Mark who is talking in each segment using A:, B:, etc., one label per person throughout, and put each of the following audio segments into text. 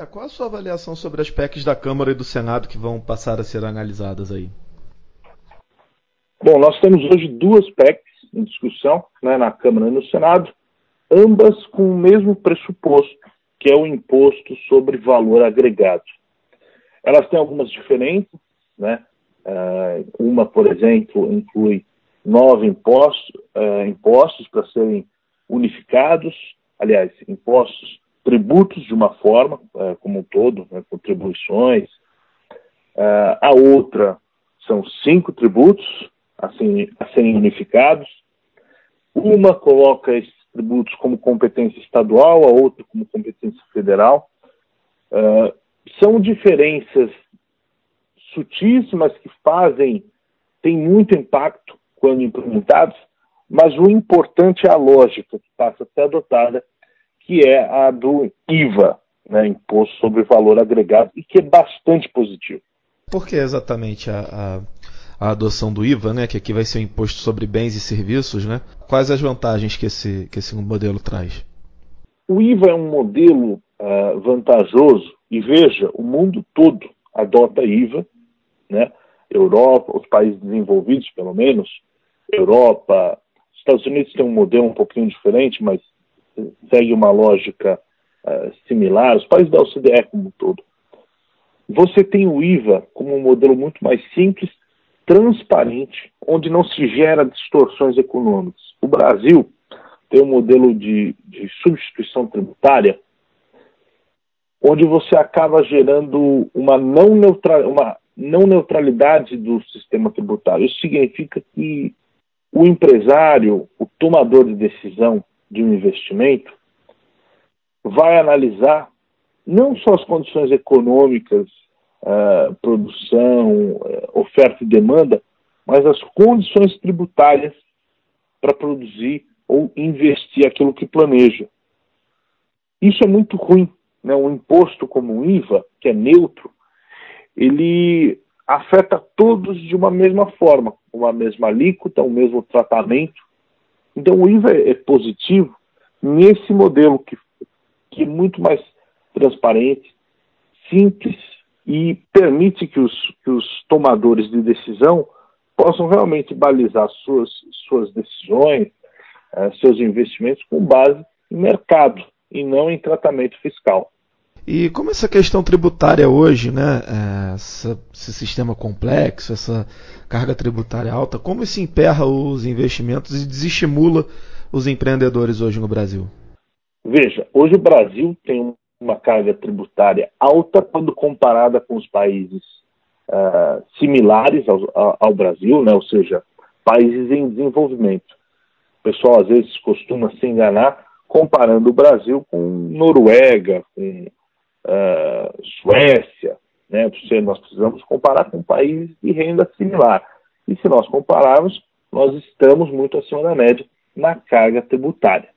A: André, qual a sua avaliação sobre as PECs da Câmara e do Senado que vão passar a ser analisadas aí?
B: Bom, nós temos hoje duas PECs em discussão, né, na Câmara e no Senado, ambas com o mesmo pressuposto, que é o imposto sobre valor agregado. Elas têm algumas diferenças, né? Uh, uma, por exemplo, inclui nove impostos, uh, impostos para serem unificados, aliás, impostos, tributos de uma forma, uh, como um todo, né, contribuições. a outra são cinco tributos assim, a serem unificados. Uma coloca esses tributos como competência estadual, a outra como competência federal. são diferenças sutis, mas que fazem, têm muito impacto quando implementados, mas o importante é a lógica que passa a ser adotada, que é a do IVA, né, Imposto sobre Valor Agregado, e que é bastante positivo.
A: Por que exatamente a, a, a, adoção do IVA, né, que aqui vai ser o imposto sobre bens e serviços, né? Quais as vantagens que esse, que esse modelo traz?
B: O IVA é um modelo uh, vantajoso e veja, o mundo todo adota IVA né? Europa, os países desenvolvidos, pelo menos, Europa, Estados Unidos tem um modelo um pouquinho diferente, mas segue uma lógica uh, similar, os países da OCDE como um todo. Você tem o IVA como um modelo muito mais simples, transparente, onde não se gera distorções econômicas. O Brasil tem um modelo de, de substituição tributária onde você acaba gerando uma não neutral, uma não neutralidade do sistema tributário. Isso significa que o empresário, o tomador de decisão de um investimento, vai analisar não só as condições econômicas, uh, produção, uh, oferta e demanda, mas as condições tributárias para produzir ou investir aquilo que planeja. Isso é muito ruim. Né? Um imposto como o IVA, que é neutro, ele afeta todos de uma mesma forma, uma mesma alíquota, o mesmo tratamento. Então o IVA é positivo nesse modelo que, que é muito mais transparente, simples e permite que os, que os tomadores de decisão possam realmente balizar suas, suas decisões, uh, seus investimentos com base em mercado e não em tratamento fiscal.
A: E como essa questão tributária hoje, né, é, essa, esse sistema complexo, essa carga tributária alta, como isso emperra os investimentos e desestimula os empreendedores hoje no Brasil?
B: Veja, hoje o Brasil tem uma carga tributária alta quando comparada com os países uh, similares ao, ao, Brasil, né, ou seja, países em desenvolvimento. O pessoal às vezes costuma se enganar comparando o Brasil com Noruega, com uh, Suécia, né? Nós precisamos comparar com países de renda similar. E se nós compararmos, nós estamos muito acima da média na carga tributária.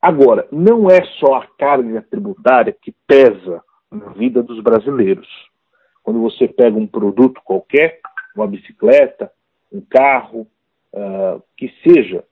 B: Agora, não é só a carga tributária que pesa na vida dos brasileiros. Quando você pega um produto qualquer, uma bicicleta, um carro, uh, que seja,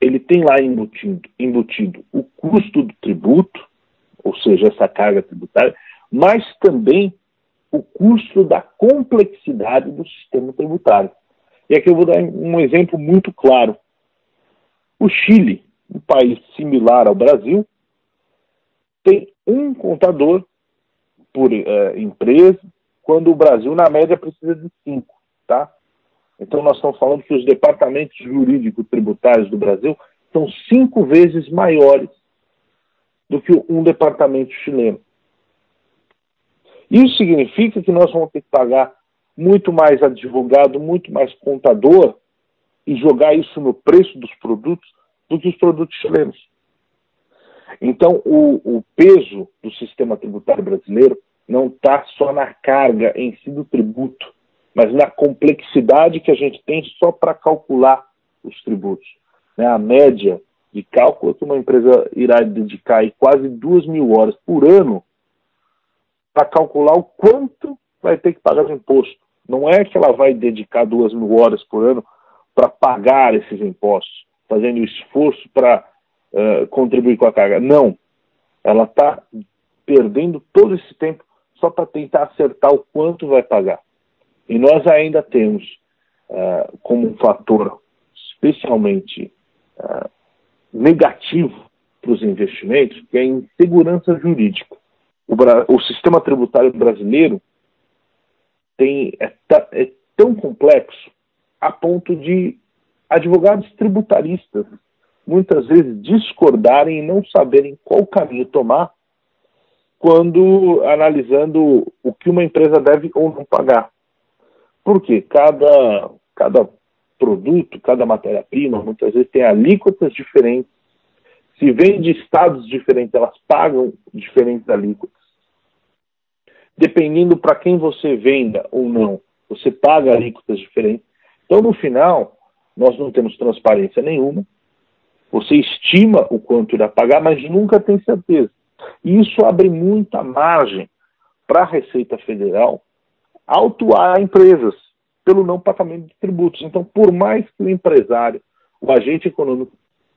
B: ele tem lá embutido, embutido o custo do tributo, ou seja, essa carga tributária, mas também o custo da complexidade do sistema tributário. E aqui eu vou dar um exemplo muito claro. O Chile, um país similar ao Brasil, tem um contador por uh, empresa, quando o Brasil, na média, precisa de cinco. Tá? Então, nós estamos falando que os departamentos jurídicos tributários do Brasil são cinco vezes maiores do que um departamento chileno. Isso significa que nós vamos ter que pagar muito mais advogado, muito mais contador e jogar isso no preço dos produtos do que os produtos chilenos. Então, o, o peso do sistema tributário brasileiro não está só na carga em si do tributo, mas na complexidade que a gente tem só para calcular os tributos. Né? A média de cálculo que uma empresa irá dedicar quase duas mil horas por ano para calcular o quanto vai ter que pagar de imposto. Não é que ela vai dedicar duas mil horas por ano para pagar esses impostos, fazendo esforço para uh, contribuir com a carga. Não. Ela está perdendo todo esse tempo só para tentar acertar o quanto vai pagar. E nós ainda temos uh, como um fator especialmente uh, negativo para os investimentos, que é a insegurança jurídica. O, o sistema tributário brasileiro tem, é, é tão complexo a ponto de advogados tributaristas muitas vezes discordarem e não saberem qual caminho tomar quando analisando o que uma empresa deve ou não pagar. Porque cada, cada produto, cada matéria-prima, muitas vezes tem alíquotas diferentes. Se vem de estados diferentes, elas pagam diferentes alíquotas. Dependendo para quem você venda ou não, você paga alíquotas diferentes. Então, no final, nós não temos transparência nenhuma. Você estima o quanto irá pagar, mas nunca tem certeza. E isso abre muita margem para a Receita Federal autuar empresas pelo não pagamento de tributos. Então, por mais que o empresário, o agente econômico,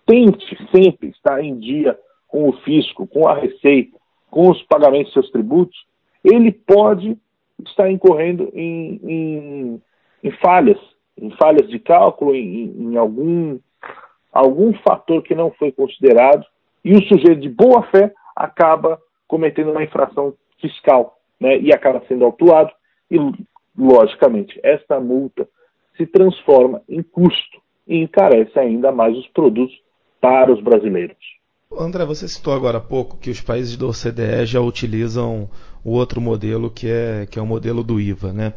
B: tente sempre estar em dia com o fisco, com a Receita, com os pagamentos de seus tributos, ele pode estar incorrendo em, em, em falhas, em falhas de cálculo, em, em algum, algum fator que não foi considerado, e o sujeito de boa fé acaba cometendo uma infração fiscal né, e acaba sendo autuado e, logicamente, esta multa se transforma em custo e encarece ainda mais os produtos para os brasileiros.
A: André, você citou agora há pouco que os países da OCDE já utilizam o outro modelo que é, que é o modelo do IVA. Né?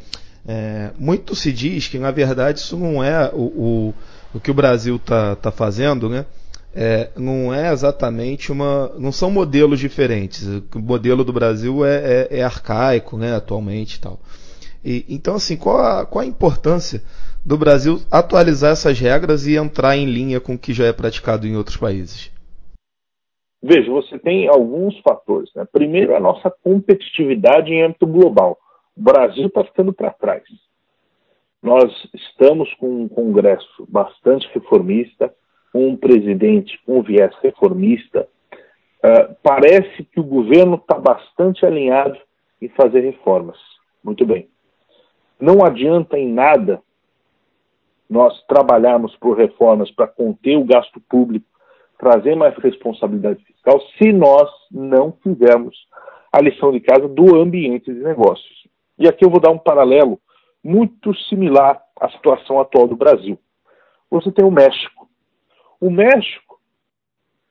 A: É, muito se diz que, na verdade, isso não é o, o, o que o Brasil está tá fazendo, né? é, não é exatamente uma. não são modelos diferentes. O modelo do Brasil é, é, é arcaico, né, atualmente e tal. E, então, assim, qual a, qual a importância do Brasil atualizar essas regras e entrar em linha com o que já é praticado em outros países?
B: Veja, você tem alguns fatores. Né? Primeiro, a nossa competitividade em âmbito global. O Brasil está ficando para trás. Nós estamos com um Congresso bastante reformista, um presidente com um viés reformista, uh, parece que o governo está bastante alinhado em fazer reformas. Muito bem. Não adianta em nada nós trabalharmos por reformas para conter o gasto público, trazer mais responsabilidade fiscal, se nós não fizermos a lição de casa do ambiente de negócios. E aqui eu vou dar um paralelo muito similar à situação atual do Brasil. Você tem o México o México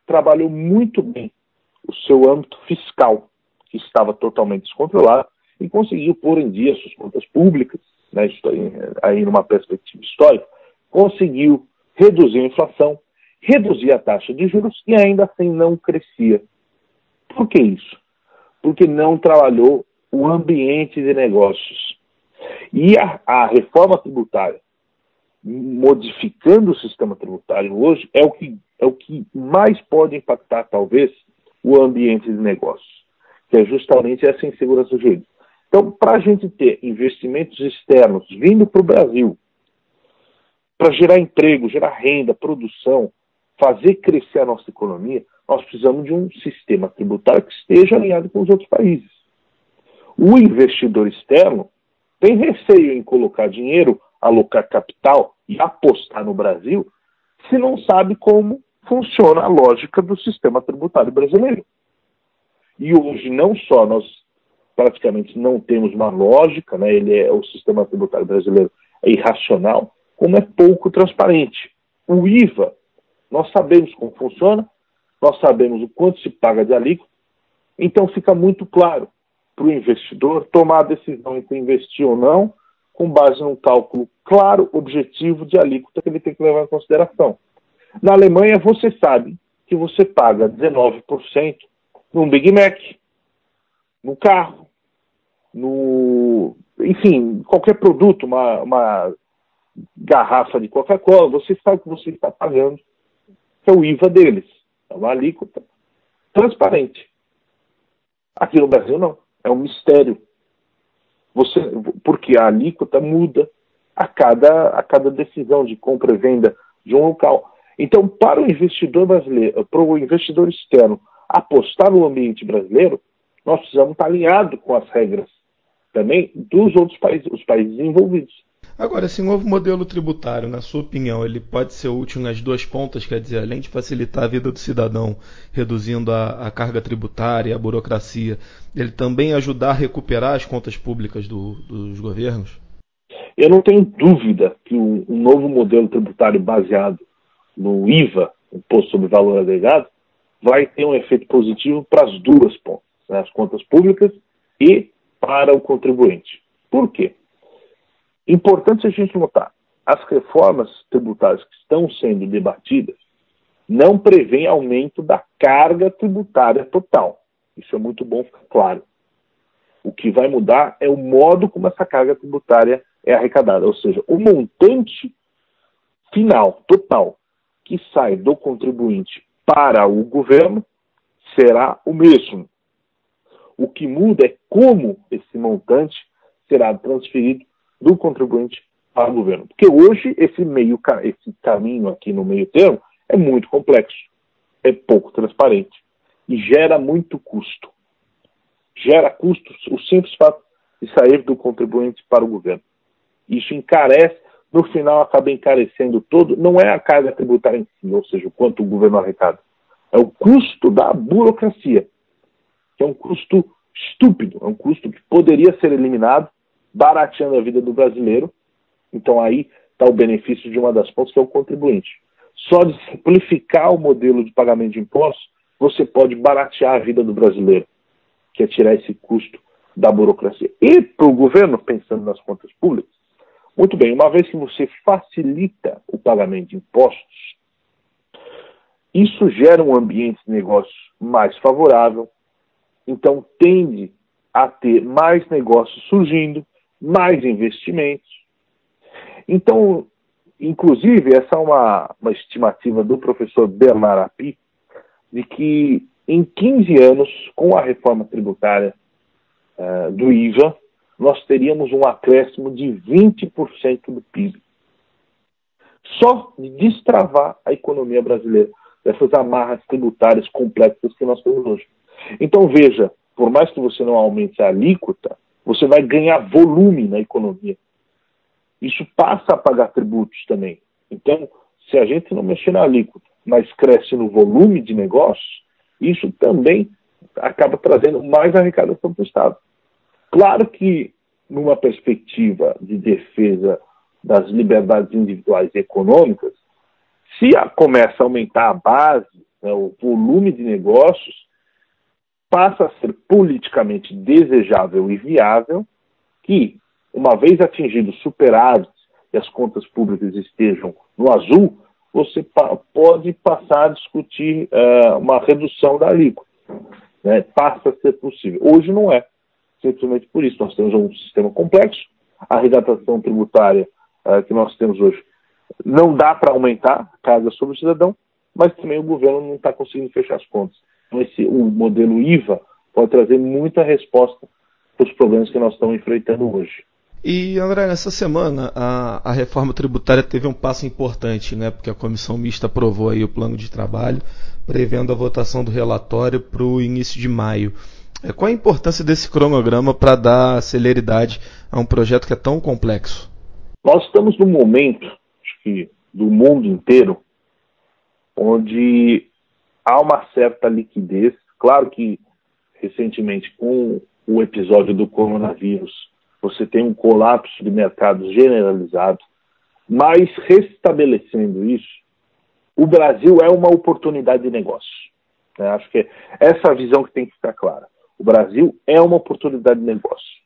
B: trabalhou muito bem o seu âmbito fiscal, que estava totalmente descontrolado, e conseguiu pôr em dia suas contas públicas, né, aí numa perspectiva histórica, conseguiu reduzir a inflação, reduzir a taxa de juros e ainda assim não crescia. Por que isso? Porque não trabalhou o ambiente de negócios. E a, a reforma tributária modificando o sistema tributário hoje é o que, é o que mais pode impactar, talvez, o ambiente de negócios, que é justamente essa insegurança jurídica. Então, para a gente ter investimentos externos vindo para o Brasil, para gerar emprego, gerar renda, produção, fazer crescer a nossa economia, nós precisamos de um sistema tributário que esteja alinhado com os outros países. O investidor externo tem receio em colocar dinheiro, alocar capital e apostar no Brasil se não sabe como funciona a lógica do sistema tributário brasileiro. E hoje não só nós praticamente não temos uma lógica, né, ele é o sistema tributário brasileiro é irracional, como é pouco transparente. O IVA, nós sabemos como funciona, nós sabemos o quanto se paga de alíquota, então fica muito claro para o investidor tomar a decisão entre investir ou não, com base num cálculo claro, objetivo de alíquota que ele tem que levar em consideração. Na Alemanha, você sabe que você paga 19% num Big Mac, no carro, no. Enfim, qualquer produto, uma, uma garrafa de Coca-Cola, você sabe que você está pagando, é o IVA deles. É uma alíquota transparente. Aqui no Brasil, não. É um mistério. Você, porque a alíquota muda a cada, a cada decisão de compra e venda de um local. Então, para o investidor brasileiro, para o investidor externo apostar no ambiente brasileiro, nós precisamos estar alinhados com as regras também dos outros países, os países envolvidos.
A: Agora, esse novo modelo tributário, na sua opinião, ele pode ser útil nas duas pontas, quer dizer, além de facilitar a vida do cidadão, reduzindo a, a carga tributária, a burocracia, ele também ajudar a recuperar as contas públicas do, dos governos?
B: Eu não tenho dúvida que um, um novo modelo tributário baseado no IVA, Imposto sobre Valor Agregado, vai ter um efeito positivo para as duas pontas, né, as contas públicas e para o contribuinte. Por quê? Importante a gente notar, as reformas tributárias que estão sendo debatidas não prevêem aumento da carga tributária total. Isso é muito bom ficar claro. O que vai mudar é o modo como essa carga tributária é arrecadada, ou seja, o montante final, total, que sai do contribuinte para o governo será o mesmo. O que muda é como esse montante será transferido do contribuinte para o governo. Porque hoje esse meio esse caminho aqui no meio termo é muito complexo, é pouco transparente e gera muito custo. Gera custos o simples fato de sair do contribuinte para o governo. Isso encarece, no final acaba encarecendo todo, não é a carga tributária em si, ou seja, o quanto o governo arrecada, é o custo da burocracia, que é um custo estúpido, é um custo que poderia ser eliminado barateando a vida do brasileiro. Então aí está o benefício de uma das pontas, que é o contribuinte. Só de simplificar o modelo de pagamento de impostos, você pode baratear a vida do brasileiro, que é tirar esse custo da burocracia. E para o governo, pensando nas contas públicas, muito bem, uma vez que você facilita o pagamento de impostos, isso gera um ambiente de negócios mais favorável, então tende a ter mais negócios surgindo, mais investimentos. Então, inclusive, essa é uma, uma estimativa do professor Bernard Api, de que em 15 anos, com a reforma tributária uh, do IVA, nós teríamos um acréscimo de 20% do PIB. Só de destravar a economia brasileira dessas amarras tributárias complexas que nós temos hoje. Então, veja, por mais que você não aumente a alíquota, você vai ganhar volume na economia. Isso passa a pagar tributos também. Então, se a gente não mexer na alíquota, mas cresce no volume de negócios, isso também acaba trazendo mais arrecadação para o Estado. Claro que, numa perspectiva de defesa das liberdades individuais e econômicas, se a, começa a aumentar a base, né, o volume de negócios, passa a ser politicamente desejável e viável que, uma vez atingidos superávites e as contas públicas estejam no azul, você pa pode passar a discutir uh, uma redução da alíquota. Né? Passa a ser possível. Hoje não é. Simplesmente por isso. Nós temos um sistema complexo, a arrecadação tributária uh, que nós temos hoje não dá para aumentar a carga sobre o cidadão, mas também o governo não está conseguindo fechar as contas. Então, esse, o modelo IVA pode trazer muita resposta para os problemas que nós estamos enfrentando hoje.
A: E, André, nessa semana a, a, reforma tributária teve um passo importante, né? Porque a comissão mista aprovou aí o plano de trabalho, prevendo a votação do relatório para o início de maio. É, qual a importância desse cronograma para dar celeridade a um projeto que é tão complexo?
B: Nós estamos num momento, acho que do mundo inteiro, onde há uma certa liquidez. Claro que, recentemente, com o episódio do coronavírus, você tem um colapso de mercado generalizado, mas restabelecendo isso, o Brasil é uma oportunidade de negócio. Né? Acho que essa visão que tem que ficar clara. O Brasil é uma oportunidade de negócio.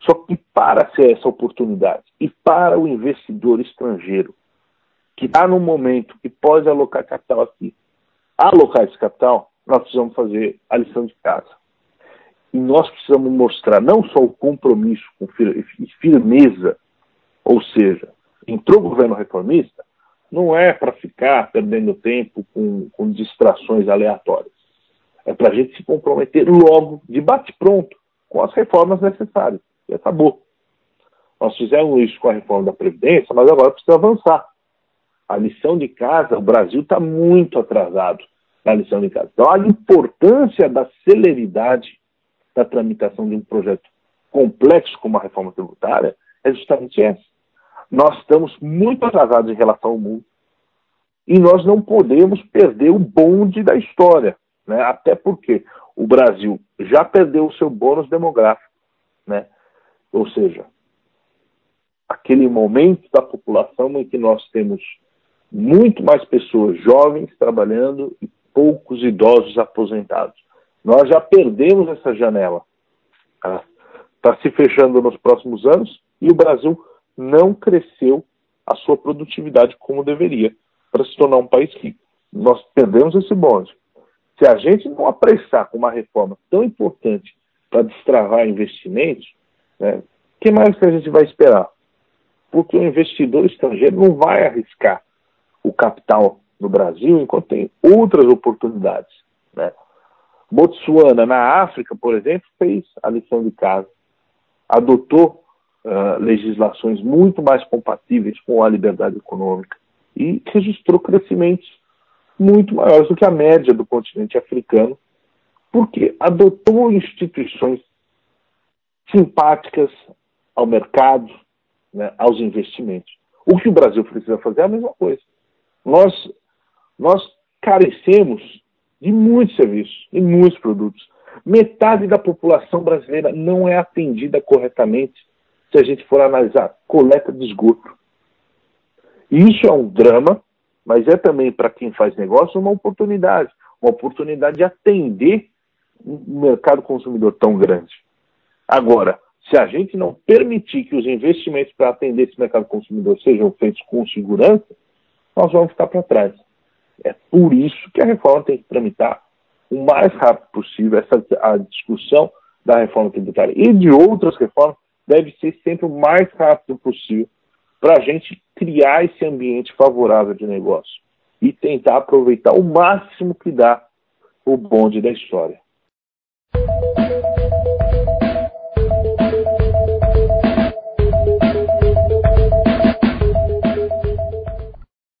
B: Só que para ser essa oportunidade e para o investidor estrangeiro que está no momento que pode alocar capital aqui, alocar esse capital, nós precisamos fazer a lição de casa. E nós precisamos mostrar não só o compromisso com firmeza, ou seja, entrou o governo reformista, não é para ficar perdendo tempo com, com distrações aleatórias. É para a gente se comprometer logo, de bate-pronto, com as reformas necessárias. E acabou. Nós fizemos isso com a reforma da Previdência, mas agora precisa avançar a lição de casa, o Brasil está muito atrasado na lição de casa. Então, a importância da celeridade da tramitação de um projeto complexo como a reforma tributária é justamente essa. Nós estamos muito atrasados em relação ao mundo e nós não podemos perder o bonde da história, né? até porque o Brasil já perdeu o seu bônus demográfico, né? ou seja, aquele momento da população em que nós temos muito mais pessoas jovens trabalhando e poucos idosos aposentados. Nós já perdemos essa janela. Está tá se fechando nos próximos anos e o Brasil não cresceu a sua produtividade como deveria para se tornar um país rico. Nós perdemos esse bonde. Se a gente não apressar com uma reforma tão importante para destravar investimentos, né, o que mais que a gente vai esperar? Porque o investidor estrangeiro não vai arriscar o capital no Brasil enquanto tem outras oportunidades. Né? Botsuana, na África, por exemplo, fez a lição de casa, adotou uh, legislações muito mais compatíveis com a liberdade econômica e registrou crescimentos muito maiores do que a média do continente africano, porque adotou instituições simpáticas ao mercado, né, aos investimentos. O que o Brasil precisa fazer é a mesma coisa nós, nós carecemos de muitos serviços, de muitos produtos. Metade da população brasileira não é atendida corretamente se a gente for analisar coleta de esgoto. Isso é um drama, mas é também para quem faz negócio uma oportunidade, uma oportunidade de atender um mercado consumidor tão grande. Agora, se a gente não permitir que os investimentos para atender esse mercado consumidor sejam feitos com segurança, nós vamos ficar para trás. É por isso que a reforma tem que tramitar o mais rápido possível. Essa, a discussão da reforma tributária e de outras reformas deve ser sempre o mais rápido possível para a gente criar esse ambiente favorável de negócio e tentar aproveitar o máximo que dá o bonde da história.